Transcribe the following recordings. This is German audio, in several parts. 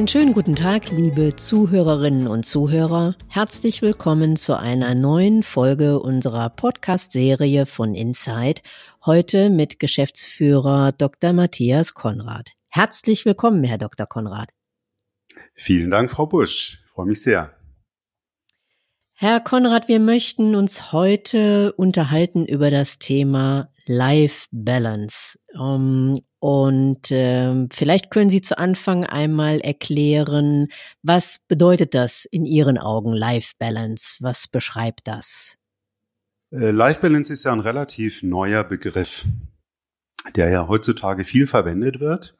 Einen schönen guten Tag, liebe Zuhörerinnen und Zuhörer. Herzlich willkommen zu einer neuen Folge unserer Podcast-Serie von Inside. Heute mit Geschäftsführer Dr. Matthias Konrad. Herzlich willkommen, Herr Dr. Konrad. Vielen Dank, Frau Busch. Ich freue mich sehr. Herr Konrad, wir möchten uns heute unterhalten über das Thema Life Balance. Um, ähm, und äh, vielleicht können Sie zu Anfang einmal erklären, was bedeutet das in Ihren Augen Life Balance? Was beschreibt das? Äh, Life Balance ist ja ein relativ neuer Begriff, der ja heutzutage viel verwendet wird.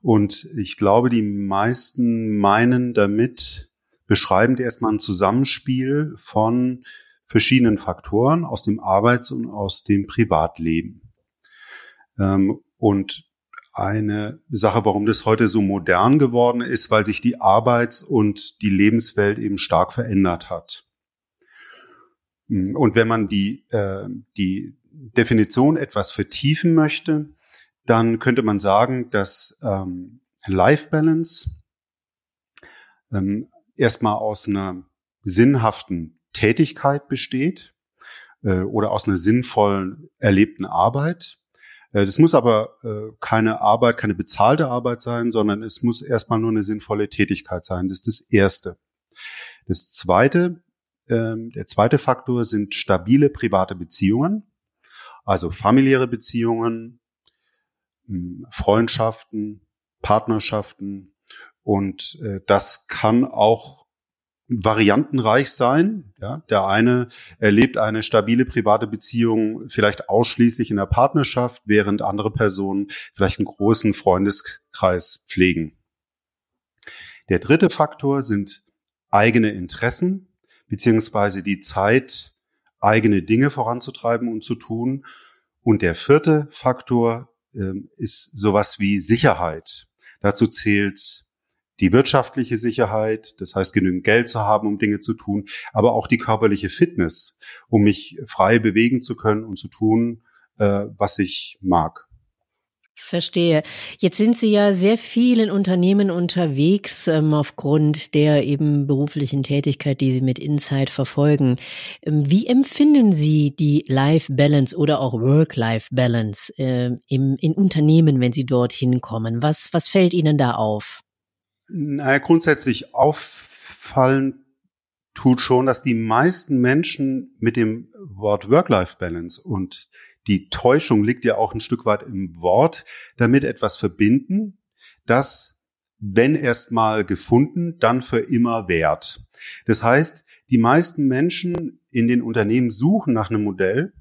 Und ich glaube, die meisten meinen damit beschreibend erstmal ein Zusammenspiel von verschiedenen Faktoren aus dem Arbeits- und aus dem Privatleben. Ähm, und eine Sache, warum das heute so modern geworden ist, weil sich die Arbeits- und die Lebenswelt eben stark verändert hat. Und wenn man die, äh, die Definition etwas vertiefen möchte, dann könnte man sagen, dass ähm, Life Balance ähm, erstmal aus einer sinnhaften Tätigkeit besteht äh, oder aus einer sinnvollen erlebten Arbeit das muss aber äh, keine Arbeit, keine bezahlte Arbeit sein, sondern es muss erstmal nur eine sinnvolle Tätigkeit sein. Das ist das Erste. Das Zweite, ähm, der zweite Faktor sind stabile private Beziehungen, also familiäre Beziehungen, hm, Freundschaften, Partnerschaften und äh, das kann auch variantenreich sein. Ja, der eine erlebt eine stabile private Beziehung vielleicht ausschließlich in der Partnerschaft, während andere Personen vielleicht einen großen Freundeskreis pflegen. Der dritte Faktor sind eigene Interessen beziehungsweise die Zeit, eigene Dinge voranzutreiben und zu tun. Und der vierte Faktor äh, ist sowas wie Sicherheit. Dazu zählt die wirtschaftliche Sicherheit, das heißt genügend Geld zu haben, um Dinge zu tun, aber auch die körperliche Fitness, um mich frei bewegen zu können und zu tun, äh, was ich mag. Verstehe. Jetzt sind Sie ja sehr viel in Unternehmen unterwegs, ähm, aufgrund der eben beruflichen Tätigkeit, die Sie mit Insight verfolgen. Ähm, wie empfinden Sie die Life-Balance oder auch Work-Life-Balance äh, im, in Unternehmen, wenn Sie dorthin kommen? Was, was fällt Ihnen da auf? Naja, grundsätzlich auffallen tut schon, dass die meisten Menschen mit dem Wort Work-Life-Balance und die Täuschung liegt ja auch ein Stück weit im Wort, damit etwas verbinden, das, wenn erstmal gefunden, dann für immer währt. Das heißt, die meisten Menschen in den Unternehmen suchen nach einem Modell,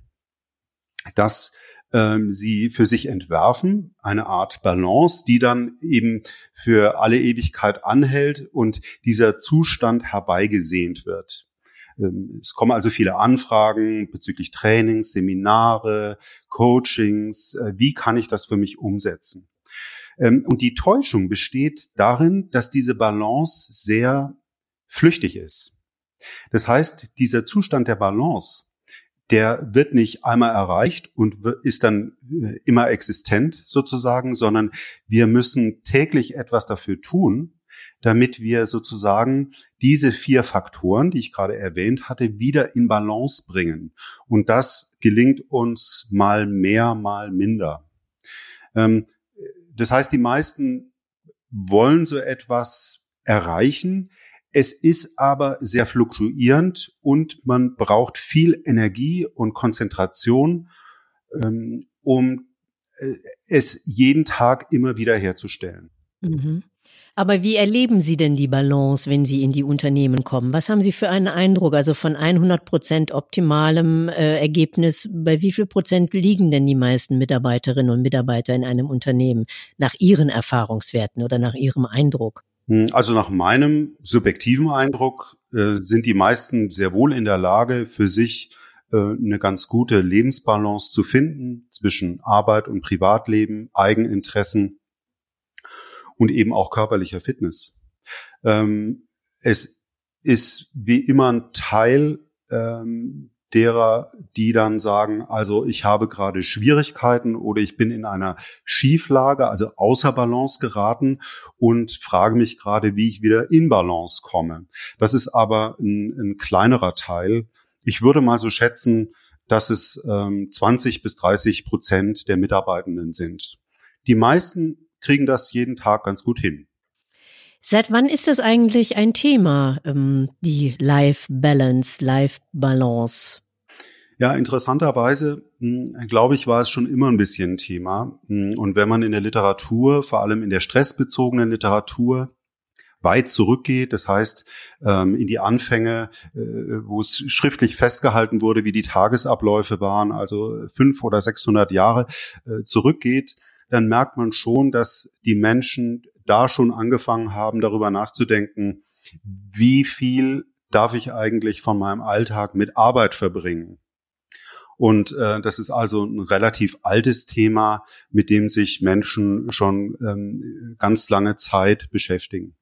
das ähm, sie für sich entwerfen, eine Art Balance, die dann eben für alle Ewigkeit anhält und dieser Zustand herbeigesehnt wird. Ähm, es kommen also viele Anfragen bezüglich Trainings, Seminare, Coachings. Äh, wie kann ich das für mich umsetzen? Ähm, und die Täuschung besteht darin, dass diese Balance sehr flüchtig ist. Das heißt, dieser Zustand der Balance der wird nicht einmal erreicht und ist dann äh, immer existent sozusagen, sondern wir müssen täglich etwas dafür tun, damit wir sozusagen diese vier Faktoren, die ich gerade erwähnt hatte, wieder in Balance bringen. Und das gelingt uns mal mehr, mal minder. Ähm, das heißt, die meisten wollen so etwas erreichen, es ist aber sehr fluktuierend und man braucht viel Energie und Konzentration, ähm, um äh, es jeden Tag immer wieder herzustellen. Mhm. Aber wie erleben Sie denn die Balance, wenn Sie in die Unternehmen kommen? Was haben Sie für einen Eindruck? Also von 100 Prozent optimalem äh, Ergebnis, bei wie viel Prozent liegen denn die meisten Mitarbeiterinnen und Mitarbeiter in einem Unternehmen nach Ihren Erfahrungswerten oder nach Ihrem Eindruck? Hm, also nach meinem subjektiven Eindruck äh, sind die meisten sehr wohl in der Lage, für sich äh, eine ganz gute Lebensbalance zu finden zwischen Arbeit und Privatleben, Eigeninteressen und eben auch körperlicher Fitness. Ähm, es ist wie immer ein Teil ähm, derer, die dann sagen, also ich habe gerade Schwierigkeiten oder ich bin in einer Schieflage, also außer Balance geraten und frage mich gerade, wie ich wieder in Balance komme. Das ist aber ein, ein kleinerer Teil. Ich würde mal so schätzen, dass es ähm, 20 bis 30 Prozent der Mitarbeitenden sind. Die meisten kriegen das jeden Tag ganz gut hin. Seit wann ist das eigentlich ein Thema, ähm, die Life Balance, Life Balance? Ja, interessanterweise, hm, glaube ich, war es schon immer ein bisschen ein Thema. Hm, und wenn man in der Literatur, vor allem in der stressbezogenen Literatur, weit zurückgeht, das heißt ähm, in die Anfänge, äh, wo es schriftlich festgehalten wurde, wie die Tagesabläufe waren, also fünf oder sechshundert Jahre äh, zurückgeht, dann merkt man schon, dass die Menschen da schon angefangen haben, darüber nachzudenken, wie viel darf ich eigentlich von meinem Alltag mit Arbeit verbringen? Und äh, das ist also ein relativ altes Thema, mit dem sich Menschen schon ähm, ganz lange Zeit beschäftigen.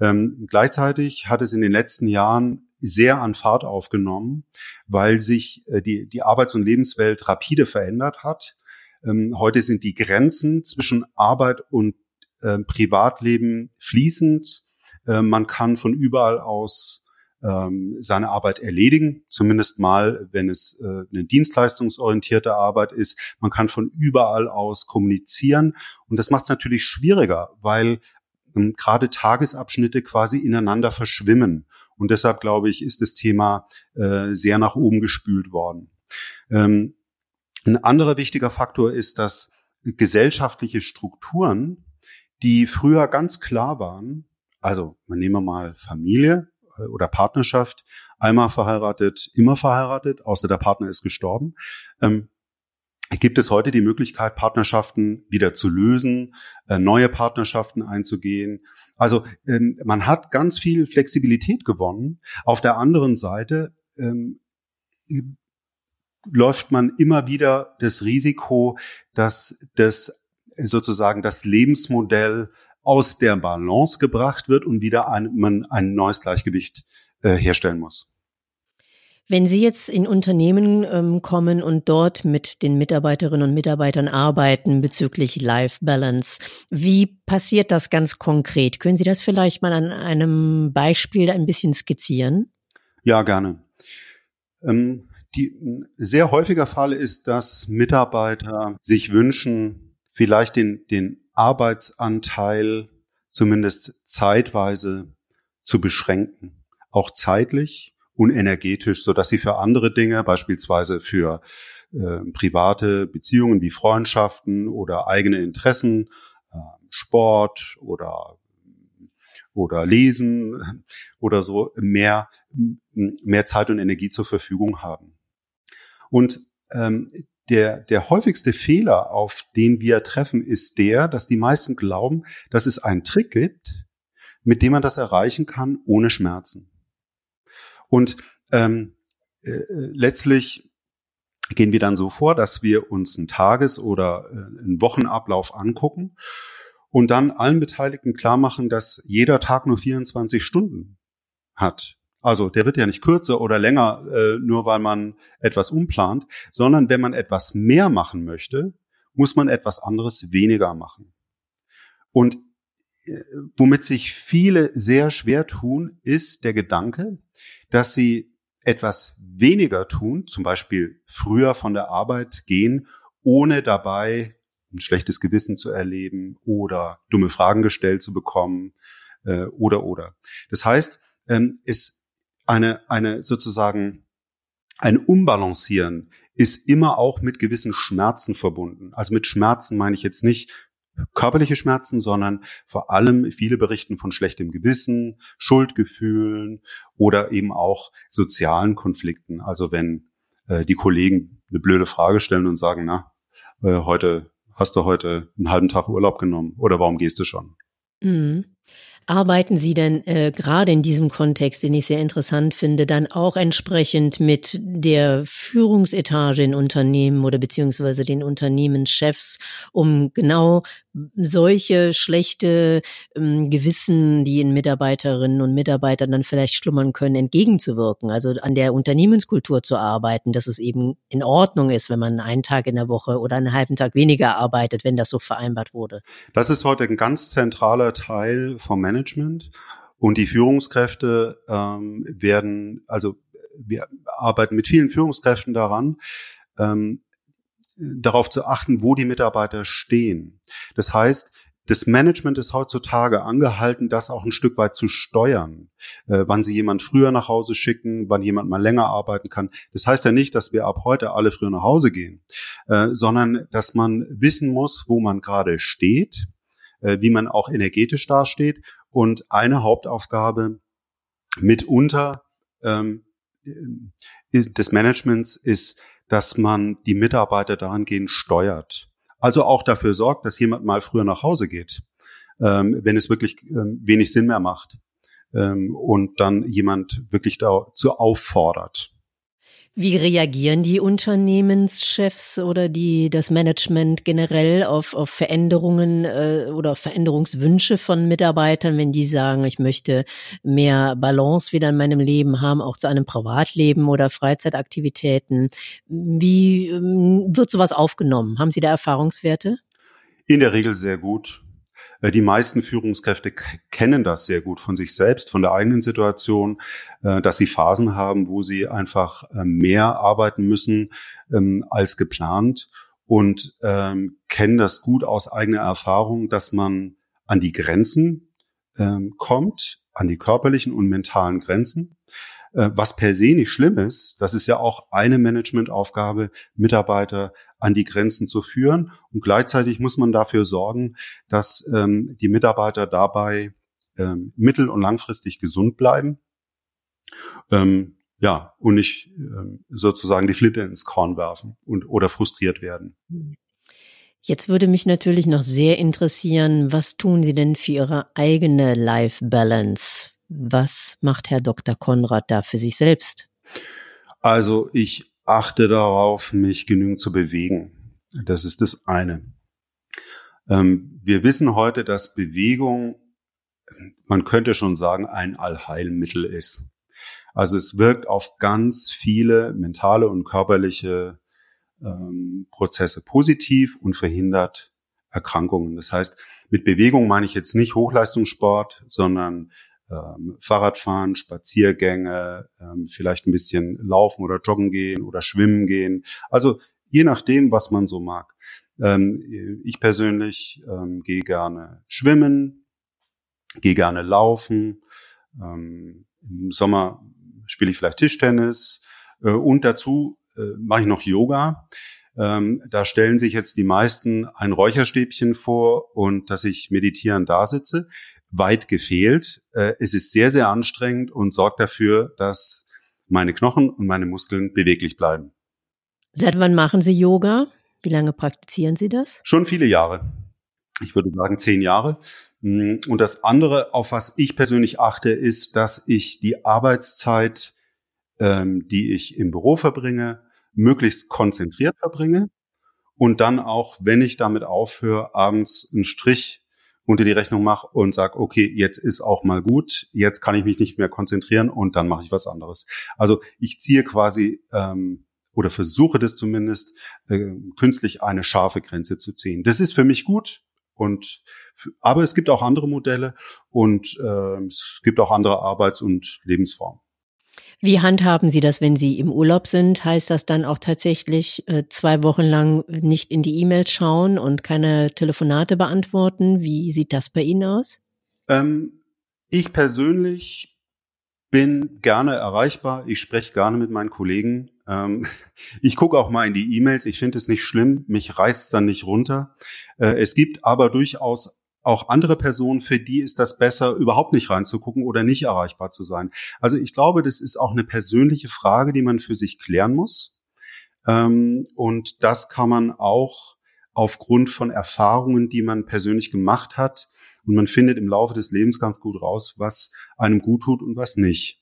Ähm, gleichzeitig hat es in den letzten Jahren sehr an Fahrt aufgenommen, weil sich äh, die, die Arbeits- und Lebenswelt rapide verändert hat. Ähm, heute sind die Grenzen zwischen Arbeit und äh, Privatleben fließend. Äh, man kann von überall aus ähm, seine Arbeit erledigen, zumindest mal, wenn es äh, eine dienstleistungsorientierte Arbeit ist. Man kann von überall aus kommunizieren und das macht es natürlich schwieriger, weil ähm, gerade Tagesabschnitte quasi ineinander verschwimmen. Und deshalb glaube ich, ist das Thema äh, sehr nach oben gespült worden. Ähm, ein anderer wichtiger Faktor ist, dass gesellschaftliche Strukturen die früher ganz klar waren. Also, man nehme mal Familie oder Partnerschaft, einmal verheiratet, immer verheiratet, außer der Partner ist gestorben. Ähm, gibt es heute die Möglichkeit, Partnerschaften wieder zu lösen, äh, neue Partnerschaften einzugehen. Also ähm, man hat ganz viel Flexibilität gewonnen. Auf der anderen Seite ähm, läuft man immer wieder das Risiko, dass das sozusagen das Lebensmodell aus der Balance gebracht wird und wieder ein, man ein neues Gleichgewicht äh, herstellen muss. Wenn Sie jetzt in Unternehmen ähm, kommen und dort mit den Mitarbeiterinnen und Mitarbeitern arbeiten bezüglich Life Balance, wie passiert das ganz konkret? Können Sie das vielleicht mal an einem Beispiel ein bisschen skizzieren? Ja, gerne. Ähm, die, ein sehr häufiger Fall ist, dass Mitarbeiter sich wünschen, vielleicht den, den Arbeitsanteil zumindest zeitweise zu beschränken, auch zeitlich und energetisch, so dass sie für andere Dinge, beispielsweise für äh, private Beziehungen wie Freundschaften oder eigene Interessen, äh, Sport oder oder Lesen oder so mehr mehr Zeit und Energie zur Verfügung haben. Und ähm, der, der häufigste Fehler, auf den wir treffen, ist der, dass die meisten glauben, dass es einen Trick gibt, mit dem man das erreichen kann, ohne Schmerzen. Und ähm, äh, letztlich gehen wir dann so vor, dass wir uns einen Tages- oder äh, einen Wochenablauf angucken und dann allen Beteiligten klar machen, dass jeder Tag nur 24 Stunden hat. Also der wird ja nicht kürzer oder länger, äh, nur weil man etwas umplant, sondern wenn man etwas mehr machen möchte, muss man etwas anderes weniger machen. Und äh, womit sich viele sehr schwer tun, ist der Gedanke, dass sie etwas weniger tun, zum Beispiel früher von der Arbeit gehen, ohne dabei ein schlechtes Gewissen zu erleben oder dumme Fragen gestellt zu bekommen äh, oder oder. Das heißt, ähm, es eine, eine sozusagen ein Umbalancieren ist immer auch mit gewissen Schmerzen verbunden. Also mit Schmerzen meine ich jetzt nicht körperliche Schmerzen, sondern vor allem viele berichten von schlechtem Gewissen, Schuldgefühlen oder eben auch sozialen Konflikten. Also wenn äh, die Kollegen eine blöde Frage stellen und sagen, na, äh, heute hast du heute einen halben Tag Urlaub genommen oder warum gehst du schon? Mhm. Arbeiten Sie denn äh, gerade in diesem Kontext, den ich sehr interessant finde, dann auch entsprechend mit der Führungsetage in Unternehmen oder beziehungsweise den Unternehmenschefs, um genau solche schlechte ähm, Gewissen, die in Mitarbeiterinnen und Mitarbeitern dann vielleicht schlummern können, entgegenzuwirken? Also an der Unternehmenskultur zu arbeiten, dass es eben in Ordnung ist, wenn man einen Tag in der Woche oder einen halben Tag weniger arbeitet, wenn das so vereinbart wurde. Das ist heute ein ganz zentraler Teil vom Management. Und die Führungskräfte ähm, werden, also wir arbeiten mit vielen Führungskräften daran, ähm, darauf zu achten, wo die Mitarbeiter stehen. Das heißt, das Management ist heutzutage angehalten, das auch ein Stück weit zu steuern, äh, wann sie jemand früher nach Hause schicken, wann jemand mal länger arbeiten kann. Das heißt ja nicht, dass wir ab heute alle früher nach Hause gehen, äh, sondern dass man wissen muss, wo man gerade steht, äh, wie man auch energetisch dasteht. Und eine Hauptaufgabe mitunter ähm, des Managements ist, dass man die Mitarbeiter dahingehend steuert. Also auch dafür sorgt, dass jemand mal früher nach Hause geht, ähm, wenn es wirklich ähm, wenig Sinn mehr macht ähm, und dann jemand wirklich dazu auffordert. Wie reagieren die Unternehmenschefs oder die, das Management generell auf, auf Veränderungen äh, oder Veränderungswünsche von Mitarbeitern, wenn die sagen, ich möchte mehr Balance wieder in meinem Leben haben, auch zu einem Privatleben oder Freizeitaktivitäten? Wie ähm, wird sowas aufgenommen? Haben Sie da Erfahrungswerte? In der Regel sehr gut. Äh, die meisten Führungskräfte kennen das sehr gut von sich selbst, von der eigenen Situation, äh, dass sie Phasen haben, wo sie einfach äh, mehr arbeiten müssen ähm, als geplant und ähm, kennen das gut aus eigener Erfahrung, dass man an die Grenzen ähm, kommt, an die körperlichen und mentalen Grenzen was per se nicht schlimm ist. Das ist ja auch eine Managementaufgabe, Mitarbeiter an die Grenzen zu führen. Und gleichzeitig muss man dafür sorgen, dass ähm, die Mitarbeiter dabei ähm, mittel- und langfristig gesund bleiben. Ähm, ja, und nicht ähm, sozusagen die Flinte ins Korn werfen und oder frustriert werden. Jetzt würde mich natürlich noch sehr interessieren, was tun Sie denn für Ihre eigene Life Balance? Was macht Herr Dr. Konrad da für sich selbst? Also ich achte darauf, mich genügend zu bewegen. Das ist das eine. Ähm, wir wissen heute, dass Bewegung, man könnte schon sagen, ein Allheilmittel ist. Also es wirkt auf ganz viele mentale und körperliche ähm, Prozesse positiv und verhindert Erkrankungen. Das heißt, mit Bewegung meine ich jetzt nicht Hochleistungssport, sondern ähm, Fahrradfahren, Spaziergänge, ähm, vielleicht ein bisschen laufen oder joggen gehen oder schwimmen gehen. Also je nachdem, was man so mag. Ähm, ich persönlich ähm, gehe gerne schwimmen, gehe gerne laufen. Ähm, Im Sommer spiele ich vielleicht Tischtennis äh, und dazu äh, mache ich noch Yoga. Ähm, da stellen sich jetzt die meisten ein Räucherstäbchen vor und dass ich meditierend da sitze weit gefehlt. Äh, es ist sehr, sehr anstrengend und sorgt dafür, dass meine Knochen und meine Muskeln beweglich bleiben. Seit wann machen Sie Yoga? Wie lange praktizieren Sie das? Schon viele Jahre. Ich würde sagen zehn Jahre. Mm, und das andere, auf was ich persönlich achte, ist, dass ich die Arbeitszeit, ähm, die ich im Büro verbringe, möglichst konzentriert verbringe und dann auch, wenn ich damit aufhöre, abends einen Strich unter die Rechnung mache und sage, okay, jetzt ist auch mal gut, jetzt kann ich mich nicht mehr konzentrieren und dann mache ich was anderes. Also ich ziehe quasi ähm, oder versuche das zumindest äh, künstlich eine scharfe Grenze zu ziehen. Das ist für mich gut und aber es gibt auch andere Modelle und äh, es gibt auch andere Arbeits- und Lebensformen. Wie handhaben Sie das, wenn Sie im Urlaub sind? Heißt das dann auch tatsächlich äh, zwei Wochen lang nicht in die E-Mails schauen und keine Telefonate beantworten? Wie sieht das bei Ihnen aus? Ähm, ich persönlich bin gerne erreichbar. Ich spreche gerne mit meinen Kollegen. Ähm, ich gucke auch mal in die E-Mails. Ich finde es nicht schlimm. Mich reißt es dann nicht runter. Äh, es gibt aber durchaus auch andere Personen, für die ist das besser, überhaupt nicht reinzugucken oder nicht erreichbar zu sein. Also ich glaube, das ist auch eine persönliche Frage, die man für sich klären muss. Ähm, und das kann man auch aufgrund von Erfahrungen, die man persönlich gemacht hat Und man findet im Laufe des Lebens ganz gut raus, was einem gut tut und was nicht.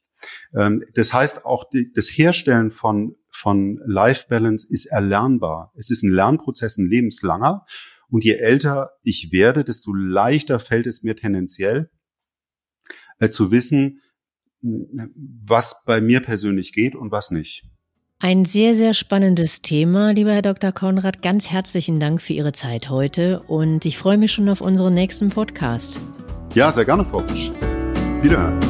Ähm, das heißt, auch das Herstellen von, von Life Balance ist erlernbar. Es ist ein Lernprozess, ein lebenslanger. Und je älter ich werde, desto leichter fällt es mir tendenziell äh, zu wissen, was bei mir persönlich geht und was nicht. Ein sehr, sehr spannendes Thema, lieber Herr Dr. Konrad. Ganz herzlichen Dank für Ihre Zeit heute und ich freue mich schon auf unseren nächsten Podcast. Ja, sehr gerne, Frau Busch. Wiederhören.